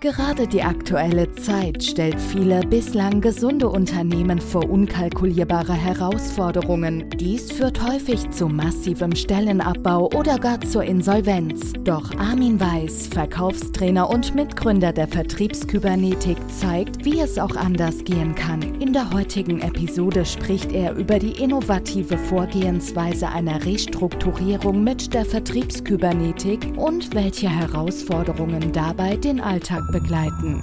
Gerade die aktuelle Zeit stellt viele bislang gesunde Unternehmen vor unkalkulierbare Herausforderungen. Dies führt häufig zu massivem Stellenabbau oder gar zur Insolvenz. Doch Armin Weiß, Verkaufstrainer und Mitgründer der Vertriebskybernetik, zeigt, wie es auch anders gehen kann. In der heutigen Episode spricht er über die innovative Vorgehensweise einer Restrukturierung mit der Vertriebskybernetik und welche Herausforderungen dabei den Alltag begleiten.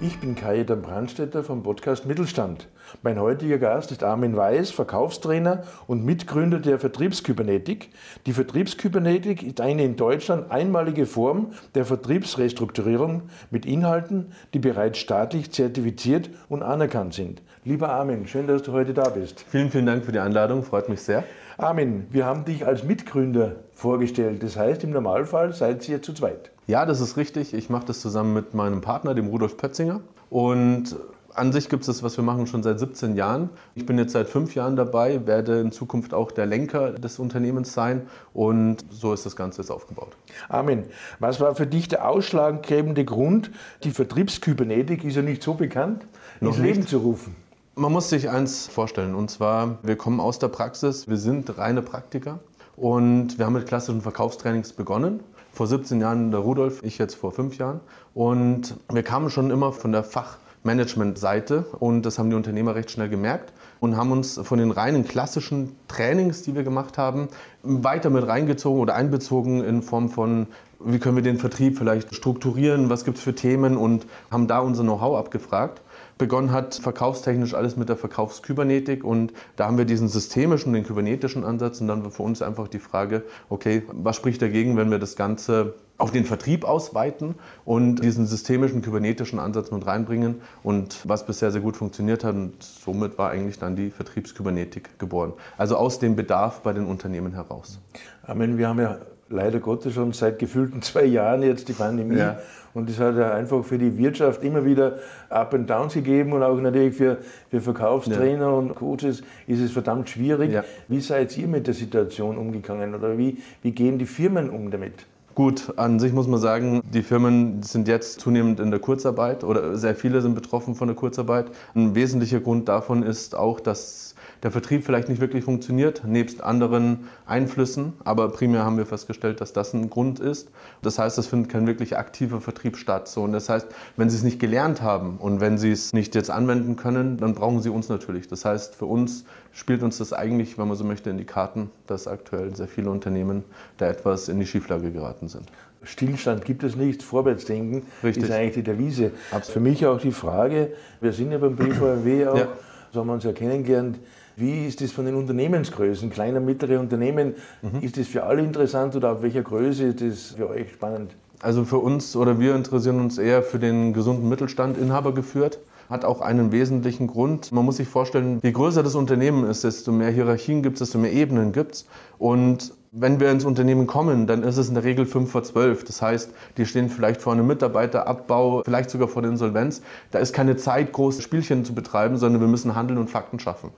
Ich bin Kajetan Brandstetter vom Podcast Mittelstand. Mein heutiger Gast ist Armin Weiß, Verkaufstrainer und Mitgründer der Vertriebskybernetik. Die Vertriebskybernetik ist eine in Deutschland einmalige Form der Vertriebsrestrukturierung mit Inhalten, die bereits staatlich zertifiziert und anerkannt sind. Lieber Armin, schön, dass du heute da bist. Vielen, vielen Dank für die Einladung, freut mich sehr. Armin, wir haben dich als Mitgründer vorgestellt. Das heißt, im Normalfall seid ihr zu zweit. Ja, das ist richtig. Ich mache das zusammen mit meinem Partner, dem Rudolf Pötzinger. Und an sich gibt es das, was wir machen, schon seit 17 Jahren. Ich bin jetzt seit fünf Jahren dabei, werde in Zukunft auch der Lenker des Unternehmens sein und so ist das Ganze jetzt aufgebaut. Amen. Was war für dich der ausschlaggebende Grund? Die Vertriebskybernetik ist ja nicht so bekannt, Noch ins Leben zu rufen. Man muss sich eins vorstellen und zwar, wir kommen aus der Praxis, wir sind reine Praktiker und wir haben mit klassischen Verkaufstrainings begonnen. Vor 17 Jahren der Rudolf, ich jetzt vor fünf Jahren und wir kamen schon immer von der Fachmanagement-Seite und das haben die Unternehmer recht schnell gemerkt und haben uns von den reinen klassischen Trainings, die wir gemacht haben, weiter mit reingezogen oder einbezogen in Form von, wie können wir den Vertrieb vielleicht strukturieren, was gibt es für Themen und haben da unser Know-how abgefragt. Begonnen hat, verkaufstechnisch alles mit der Verkaufskybernetik und da haben wir diesen systemischen, den kybernetischen Ansatz und dann war für uns einfach die Frage, okay, was spricht dagegen, wenn wir das Ganze auf den Vertrieb ausweiten und diesen systemischen kybernetischen Ansatz mit reinbringen und was bisher sehr gut funktioniert hat und somit war eigentlich dann die Vertriebskybernetik geboren. Also aus dem Bedarf bei den Unternehmen heraus. Amen. Wir haben ja leider Gottes schon seit gefühlten zwei Jahren jetzt die Pandemie. Ja. Und das hat ja einfach für die Wirtschaft immer wieder Up and Downs gegeben und auch natürlich für, für Verkaufstrainer und Coaches ist es verdammt schwierig. Ja. Wie seid ihr mit der Situation umgegangen oder wie, wie gehen die Firmen um damit? Gut, an sich muss man sagen, die Firmen sind jetzt zunehmend in der Kurzarbeit oder sehr viele sind betroffen von der Kurzarbeit. Ein wesentlicher Grund davon ist auch, dass der Vertrieb vielleicht nicht wirklich funktioniert, nebst anderen Einflüssen. Aber primär haben wir festgestellt, dass das ein Grund ist. Das heißt, es findet kein wirklich aktiver Vertrieb statt. So, und das heißt, wenn Sie es nicht gelernt haben und wenn Sie es nicht jetzt anwenden können, dann brauchen Sie uns natürlich. Das heißt, für uns spielt uns das eigentlich, wenn man so möchte, in die Karten, dass aktuell sehr viele Unternehmen da etwas in die Schieflage geraten sind. Stillstand gibt es nicht, Vorwärtsdenken Richtig. ist eigentlich die Devise. Absolut. Für mich auch die Frage, wir sind ja beim BVMW auch, Ja. so haben wir uns ja kennengelernt, wie ist das von den Unternehmensgrößen, kleine, mittlere Unternehmen, Mhm. ist das für alle interessant oder auf welcher Größe ist das für euch spannend? Also für uns oder wir interessieren uns eher für den gesunden Mittelstand, Inhaber geführt. Hat auch einen wesentlichen Grund. Man muss sich vorstellen, je größer das Unternehmen ist, desto mehr Hierarchien gibt es, desto mehr Ebenen gibt es. Und wenn wir ins Unternehmen kommen, dann ist es in der Regel 5 vor 12. Das heißt, die stehen vielleicht vor einem Mitarbeiterabbau, vielleicht sogar vor der Insolvenz. Da ist keine Zeit, große Spielchen zu betreiben, sondern wir müssen Handeln und Fakten schaffen.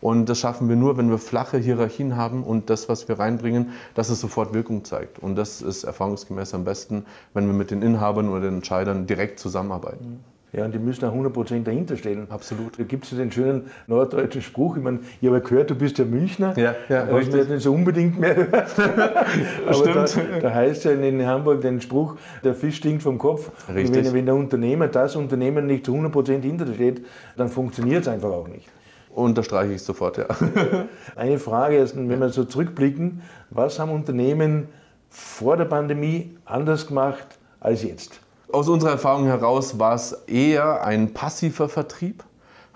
Und das schaffen wir nur, wenn wir flache Hierarchien haben und das, was wir reinbringen, dass es sofort Wirkung zeigt. Und das ist erfahrungsgemäß am besten, wenn wir mit den Inhabern oder den Entscheidern direkt zusammenarbeiten. Ja, und die müssen auch 100% dahinter stehen. Absolut. Da gibt es ja den schönen norddeutschen Spruch, ich meine, ich habe gehört, du bist ja Münchner, Ja, ja, was man jetzt nicht so unbedingt mehr hört. Aber Stimmt. Da, da heißt ja in Hamburg den Spruch, der Fisch stinkt vom Kopf. Richtig. Und wenn, wenn der Unternehmer, das Unternehmen nicht zu 100% hinter steht, dann funktioniert es einfach auch nicht. Unterstreiche ich sofort, ja. Eine Frage ist, wenn wir so zurückblicken, was haben Unternehmen vor der Pandemie anders gemacht als jetzt? Aus unserer Erfahrung heraus war es eher ein passiver Vertrieb.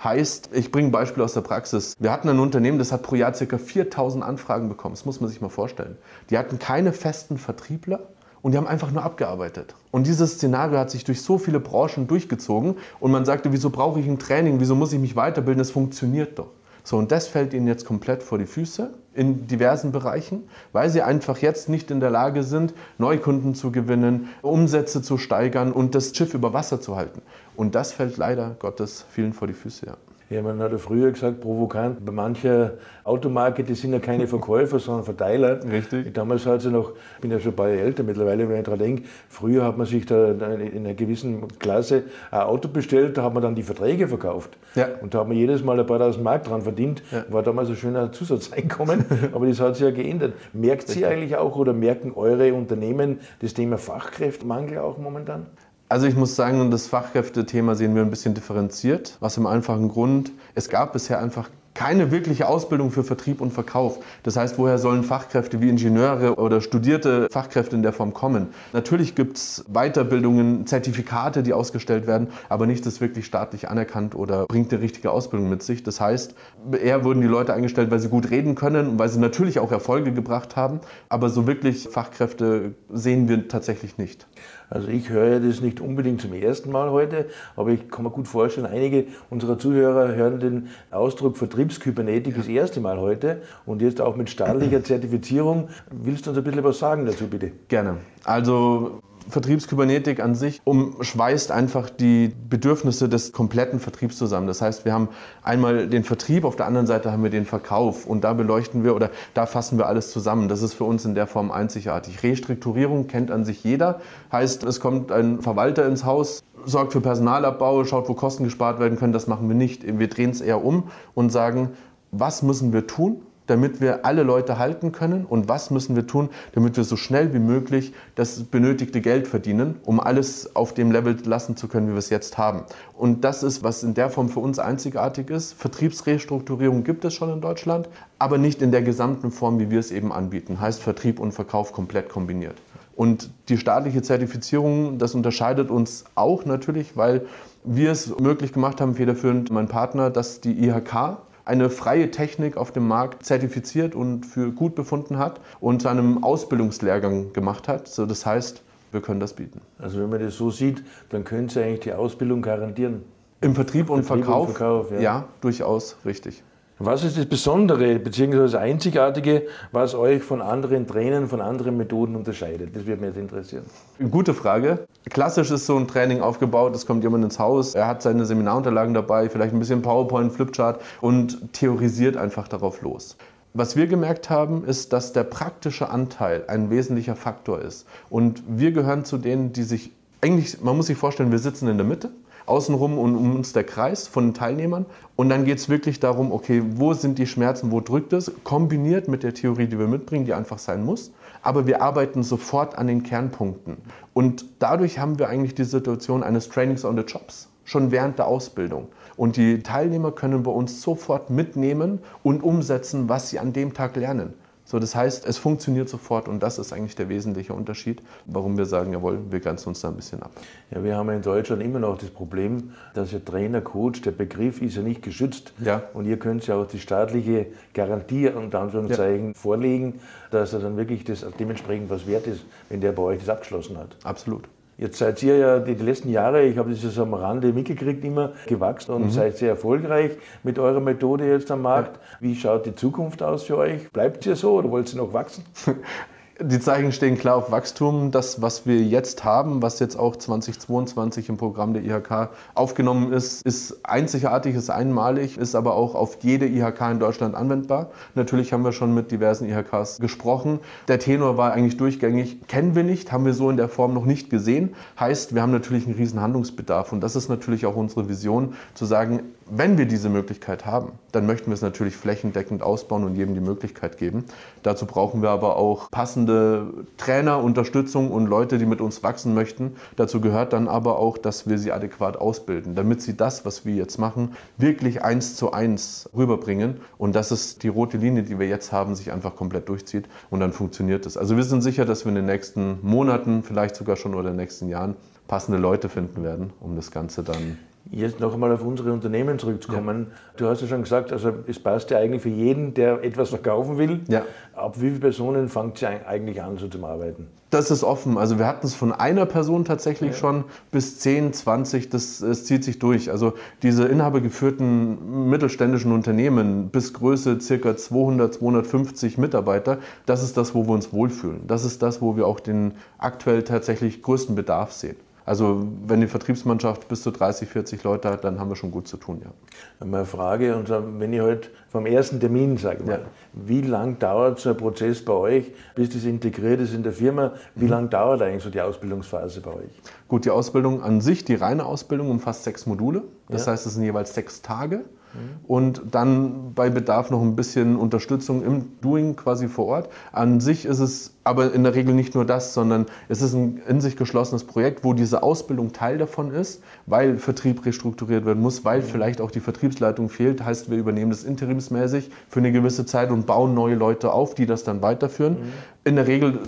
Heißt, ich bringe ein Beispiel aus der Praxis. Wir hatten ein Unternehmen, das hat pro Jahr ca. 4000 Anfragen bekommen. Das muss man sich mal vorstellen. Die hatten keine festen Vertriebler und die haben einfach nur abgearbeitet. Und dieses Szenario hat sich durch so viele Branchen durchgezogen und man sagte, wieso brauche ich ein Training, wieso muss ich mich weiterbilden, es funktioniert doch. So, und das fällt ihnen jetzt komplett vor die Füße. in diversen Bereichen, weil sie einfach jetzt nicht in der Lage sind, Neukunden zu gewinnen, Umsätze zu steigern und das Schiff über Wasser zu halten. Und das fällt leider Gottes vielen vor die Füße. Ja. Ja, man hat ja früher gesagt, provokant, bei mancher Automarke, die sind ja keine Verkäufer, sondern Verteiler. Richtig. Damals hat sie noch, ich bin ja schon ein paar Jahre älter mittlerweile, wenn ich daran denke, früher hat man sich da in einer gewissen Klasse ein Auto bestellt, da hat man dann die Verträge verkauft. Ja. Und da hat man jedes Mal ein paar tausend Mark dran verdient. Ja. War damals ein schöner Zusatzeinkommen, aber das hat sich ja geändert. Merkt Sie eigentlich auch oder merken eure Unternehmen das Thema Fachkräftemangel auch momentan? Also ich muss sagen, das Fachkräftethema sehen wir ein bisschen differenziert, was im einfachen Grund, es gab bisher einfach keine wirkliche Ausbildung für Vertrieb und Verkauf. Das heißt, woher sollen Fachkräfte wie Ingenieure oder studierte Fachkräfte in der Form kommen? Natürlich gibt es Weiterbildungen, Zertifikate, die ausgestellt werden, aber nichts ist wirklich staatlich anerkannt oder bringt eine richtige Ausbildung mit sich. Das heißt, eher wurden die Leute eingestellt, weil sie gut reden können und weil sie natürlich auch Erfolge gebracht haben, aber so wirklich Fachkräfte sehen wir tatsächlich nicht. Also ich höre das nicht unbedingt zum ersten Mal heute, aber ich kann mir gut vorstellen, einige unserer Zuhörer hören den Ausdruck Vertriebskybernetik das erste Mal heute und jetzt auch mit staatlicher Zertifizierung. Willst du uns ein bisschen was sagen dazu, bitte? Gerne. Also Vertriebskybernetik an sich umschweißt einfach die Bedürfnisse des kompletten Vertriebs zusammen. Das heißt, wir haben einmal den Vertrieb, auf der anderen Seite haben wir den Verkauf und da beleuchten wir oder da fassen wir alles zusammen. Das ist für uns in der Form einzigartig. Restrukturierung kennt an sich jeder. Heißt, es kommt ein Verwalter ins Haus, sorgt für Personalabbau, schaut, wo Kosten gespart werden können. Das machen wir nicht. Wir drehen es eher um und sagen, was müssen wir tun, damit wir alle Leute halten können und was müssen wir tun, damit wir so schnell wie möglich das benötigte Geld verdienen, um alles auf dem Level lassen zu können, wie wir es jetzt haben. Und das ist, was in der Form für uns einzigartig ist. Vertriebsrestrukturierung gibt es schon in Deutschland, aber nicht in der gesamten Form, wie wir es eben anbieten. Heißt Vertrieb und Verkauf komplett kombiniert. Und die staatliche Zertifizierung, das unterscheidet uns auch natürlich, weil wir es möglich gemacht haben, federführend mein Partner, dass die IHK eine freie Technik auf dem Markt zertifiziert und für gut befunden hat und zu einem Ausbildungslehrgang gemacht hat. So, das heißt, wir können das bieten. Also wenn man das so sieht, dann können Sie eigentlich die Ausbildung garantieren. Im Vertrieb und Vertrieb Verkauf, und Verkauf, ja. ja, durchaus richtig. Was ist das Besondere bzw. das Einzigartige, was euch von anderen Trainern, von anderen Methoden unterscheidet? Das würde mich jetzt interessieren. Gute Frage. Klassisch ist so ein Training aufgebaut, es kommt jemand ins Haus, er hat seine Seminarunterlagen dabei, vielleicht ein bisschen PowerPoint, Flipchart und theorisiert einfach darauf los. Was wir gemerkt haben, ist, dass der praktische Anteil ein wesentlicher Faktor ist. Und wir gehören zu denen, die sich, eigentlich, man muss sich vorstellen, wir sitzen in der Mitte außenrum und um uns der Kreis von den Teilnehmern. Und dann geht es wirklich darum, okay, wo sind die Schmerzen, wo drückt es, kombiniert mit der Theorie, die wir mitbringen, die einfach sein muss. Aber wir arbeiten sofort an den Kernpunkten. Und dadurch haben wir eigentlich die Situation eines Trainings on the Jobs, schon während der Ausbildung. Und die Teilnehmer können bei uns sofort mitnehmen und umsetzen, was sie an dem Tag lernen. So, das heißt, es funktioniert sofort und das ist eigentlich der wesentliche Unterschied, warum wir sagen, jawohl, wir grenzen uns da ein bisschen ab. Ja, wir haben ja in Deutschland immer noch das Problem, dass ja Trainer, Coach, der Begriff ist ja nicht geschützt. Ja. Und ihr könnt ja auch die staatliche Garantie unter Anführungszeichen vorlegen, dass er dann wirklich das dementsprechend was wert ist, wenn der bei euch das abgeschlossen hat. Absolut. Jetzt seid ihr ja die, die letzten Jahre, ich habe das ja so am Rande mitgekriegt, immer gewachsen und seid sehr erfolgreich mit eurer Methode jetzt am Markt. Wie schaut die Zukunft aus für euch? Bleibt ihr so oder wollt ihr noch wachsen? Die Zeichen stehen klar auf Wachstum. Das, was wir jetzt haben, was jetzt auch 2022 im Programm der IHK aufgenommen ist, ist einzigartig, ist einmalig, ist aber auch auf jede IHK in Deutschland anwendbar. Natürlich haben wir schon mit diversen IHKs gesprochen. Der Tenor war eigentlich durchgängig, kennen wir nicht, haben wir so in der Form noch nicht gesehen. Heißt, wir haben natürlich einen riesen Handlungsbedarf und das ist natürlich auch unsere Vision, zu sagen, wenn wir diese Möglichkeit haben, dann möchten wir es natürlich flächendeckend ausbauen und jedem die Möglichkeit geben. Dazu brauchen wir aber auch passende Trainer, Unterstützung und Leute, die mit uns wachsen möchten. Dazu gehört dann aber auch, dass wir sie adäquat ausbilden, damit sie das, was wir jetzt machen, wirklich eins zu eins rüberbringen. Und das ist die rote Linie, die wir jetzt haben, sich einfach komplett durchzieht und dann funktioniert es. Also wir sind sicher, dass wir in den nächsten Monaten, vielleicht sogar schon oder in den nächsten Jahren passende Leute finden werden, um das Ganze dann Jetzt noch einmal auf unsere Unternehmen zurückzukommen. Ja. Du hast ja schon gesagt, also es passt ja eigentlich für jeden, der etwas verkaufen will. Ja. Ab wie viele Personen fängt es eigentlich an so zum Arbeiten? Das ist offen. Also wir hatten es von einer Person tatsächlich ja. schon bis 10, 20, das, das zieht sich durch. Also diese inhabergeführten mittelständischen Unternehmen bis Größe ca. 200, 250 Mitarbeiter, das ist das, wo wir uns wohlfühlen. Das ist das, wo wir auch den aktuell tatsächlich größten Bedarf sehen. Also wenn die Vertriebsmannschaft bis zu 30, 40 Leute hat, dann haben wir schon gut zu tun, ja. Mal eine Frage, und wenn ich heute halt vom ersten Termin sage, ja. wie lange dauert so ein Prozess bei euch, bis das integriert ist in der Firma? Wie mhm. lange dauert eigentlich so die Ausbildungsphase bei euch? Gut, die Ausbildung an sich, die reine Ausbildung umfasst sechs Module. Das ja. heißt, es sind jeweils sechs Tage und dann bei Bedarf noch ein bisschen Unterstützung im Doing quasi vor Ort. An sich ist es aber in der Regel nicht nur das, sondern es ist ein in sich geschlossenes Projekt, wo diese Ausbildung Teil davon ist, weil Vertrieb restrukturiert werden muss, weil vielleicht auch die Vertriebsleitung fehlt. Heißt, wir übernehmen das interimsmäßig für eine gewisse Zeit und bauen neue Leute auf, die das dann weiterführen. Mhm. In der Regel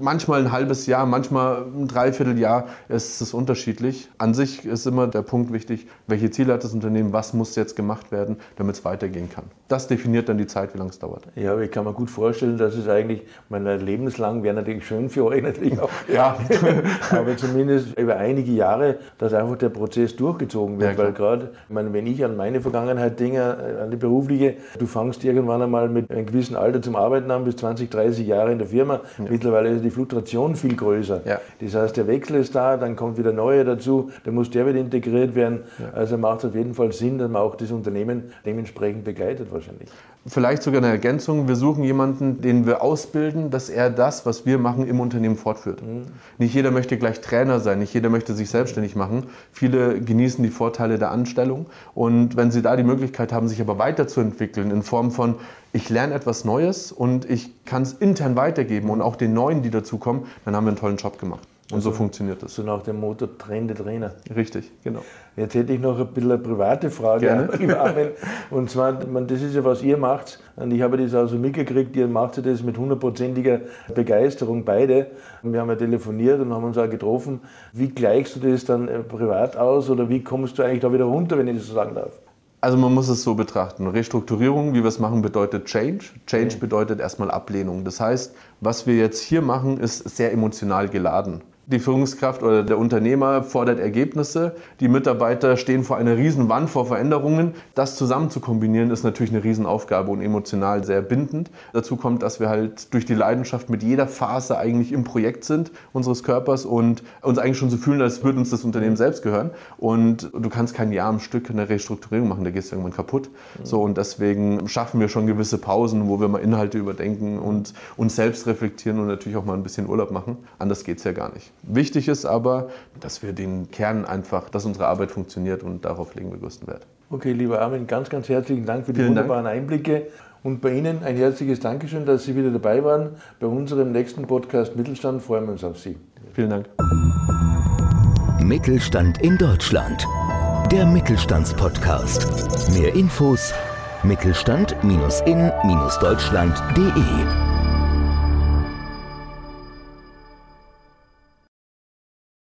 manchmal ein halbes Jahr, manchmal ein Dreivierteljahr. Es ist unterschiedlich. An sich ist immer der Punkt wichtig, welche Ziele hat das Unternehmen, was muss jetzt gemacht werden, damit es weitergehen kann. Das definiert dann die Zeit, wie lange es dauert. Ja, ich kann mir gut vorstellen, dass es eigentlich, meine, lebenslang wäre natürlich schön für euch natürlich auch. ja. aber zumindest über einige Jahre, dass einfach der Prozess durchgezogen wird. Ja, weil gerade, wenn ich an meine Vergangenheit denke, an die berufliche, du fangst irgendwann einmal mit einem gewissen Alter zum Arbeiten an, bis 20, 30 Jahre in der Firma. Ja. Mittlerweile ist die Fluktuation viel größer. Ja. Das heißt, der Wechsel ist da, dann kommt wieder neue dazu, dann muss der wieder integriert werden. Ja. Also macht es auf jeden Fall Sinn, dass man auch das Unternehmen dementsprechend begleitet wahrscheinlich. Vielleicht sogar eine Ergänzung. Wir suchen jemanden, den wir ausbilden, dass er das, was wir machen, im Unternehmen fortführt. Mhm. Nicht jeder möchte gleich Trainer sein, nicht jeder möchte sich selbstständig machen. Viele genießen die Vorteile der Anstellung. Und wenn sie da die Möglichkeit haben, sich aber weiterzuentwickeln in Form von, ich lerne etwas Neues und ich kann es intern weitergeben und auch den Neuen, die dazukommen, dann haben wir einen tollen Job gemacht. Und also, so funktioniert das. So nach dem Motto Trende Trainer. Richtig, genau. Jetzt hätte ich noch ein bisschen eine private Frage, Armin. Und zwar, das ist ja, was ihr macht. Und ich habe das also mitgekriegt, ihr macht das mit hundertprozentiger Begeisterung beide. Wir haben ja telefoniert und haben uns auch getroffen. Wie gleichst du das dann äh, privat aus oder wie kommst du eigentlich da wieder runter, wenn ich das so sagen darf? Also man muss es so betrachten. Restrukturierung, wie wir es machen, bedeutet Change. Change bedeutet erstmal Ablehnung. Das heißt, was wir jetzt hier machen, ist sehr emotional geladen. Die Führungskraft oder der Unternehmer fordert Ergebnisse. Die Mitarbeiter stehen vor einer riesen Wand vor Veränderungen. Das zusammen zu kombinieren ist natürlich eine Riesenaufgabe und emotional sehr bindend. Dazu kommt, dass wir halt durch die Leidenschaft mit jeder Phase eigentlich im Projekt sind unseres Körpers und uns eigentlich schon so fühlen, als würde uns das Unternehmen selbst gehören. Und du kannst kein Jahr am Stück eine Restrukturierung machen, da gehst du irgendwann kaputt. So und deswegen schaffen wir schon gewisse Pausen, wo wir mal Inhalte überdenken und uns selbst reflektieren und natürlich auch mal ein bisschen Urlaub machen. Anders geht es ja gar nicht. Wichtig ist aber, dass wir den Kern einfach, dass unsere Arbeit funktioniert und darauf legen wir größten Wert. Okay, lieber Armin, ganz, ganz herzlichen Dank für die Vielen wunderbaren Dank. Einblicke. Und bei Ihnen ein herzliches Dankeschön, dass Sie wieder dabei waren. Bei unserem nächsten Podcast Mittelstand freuen wir uns auf Sie. Vielen Dank. Mittelstand in Deutschland. Der Mittelstandspodcast. Mehr Infos mittelstand-in-deutschland.de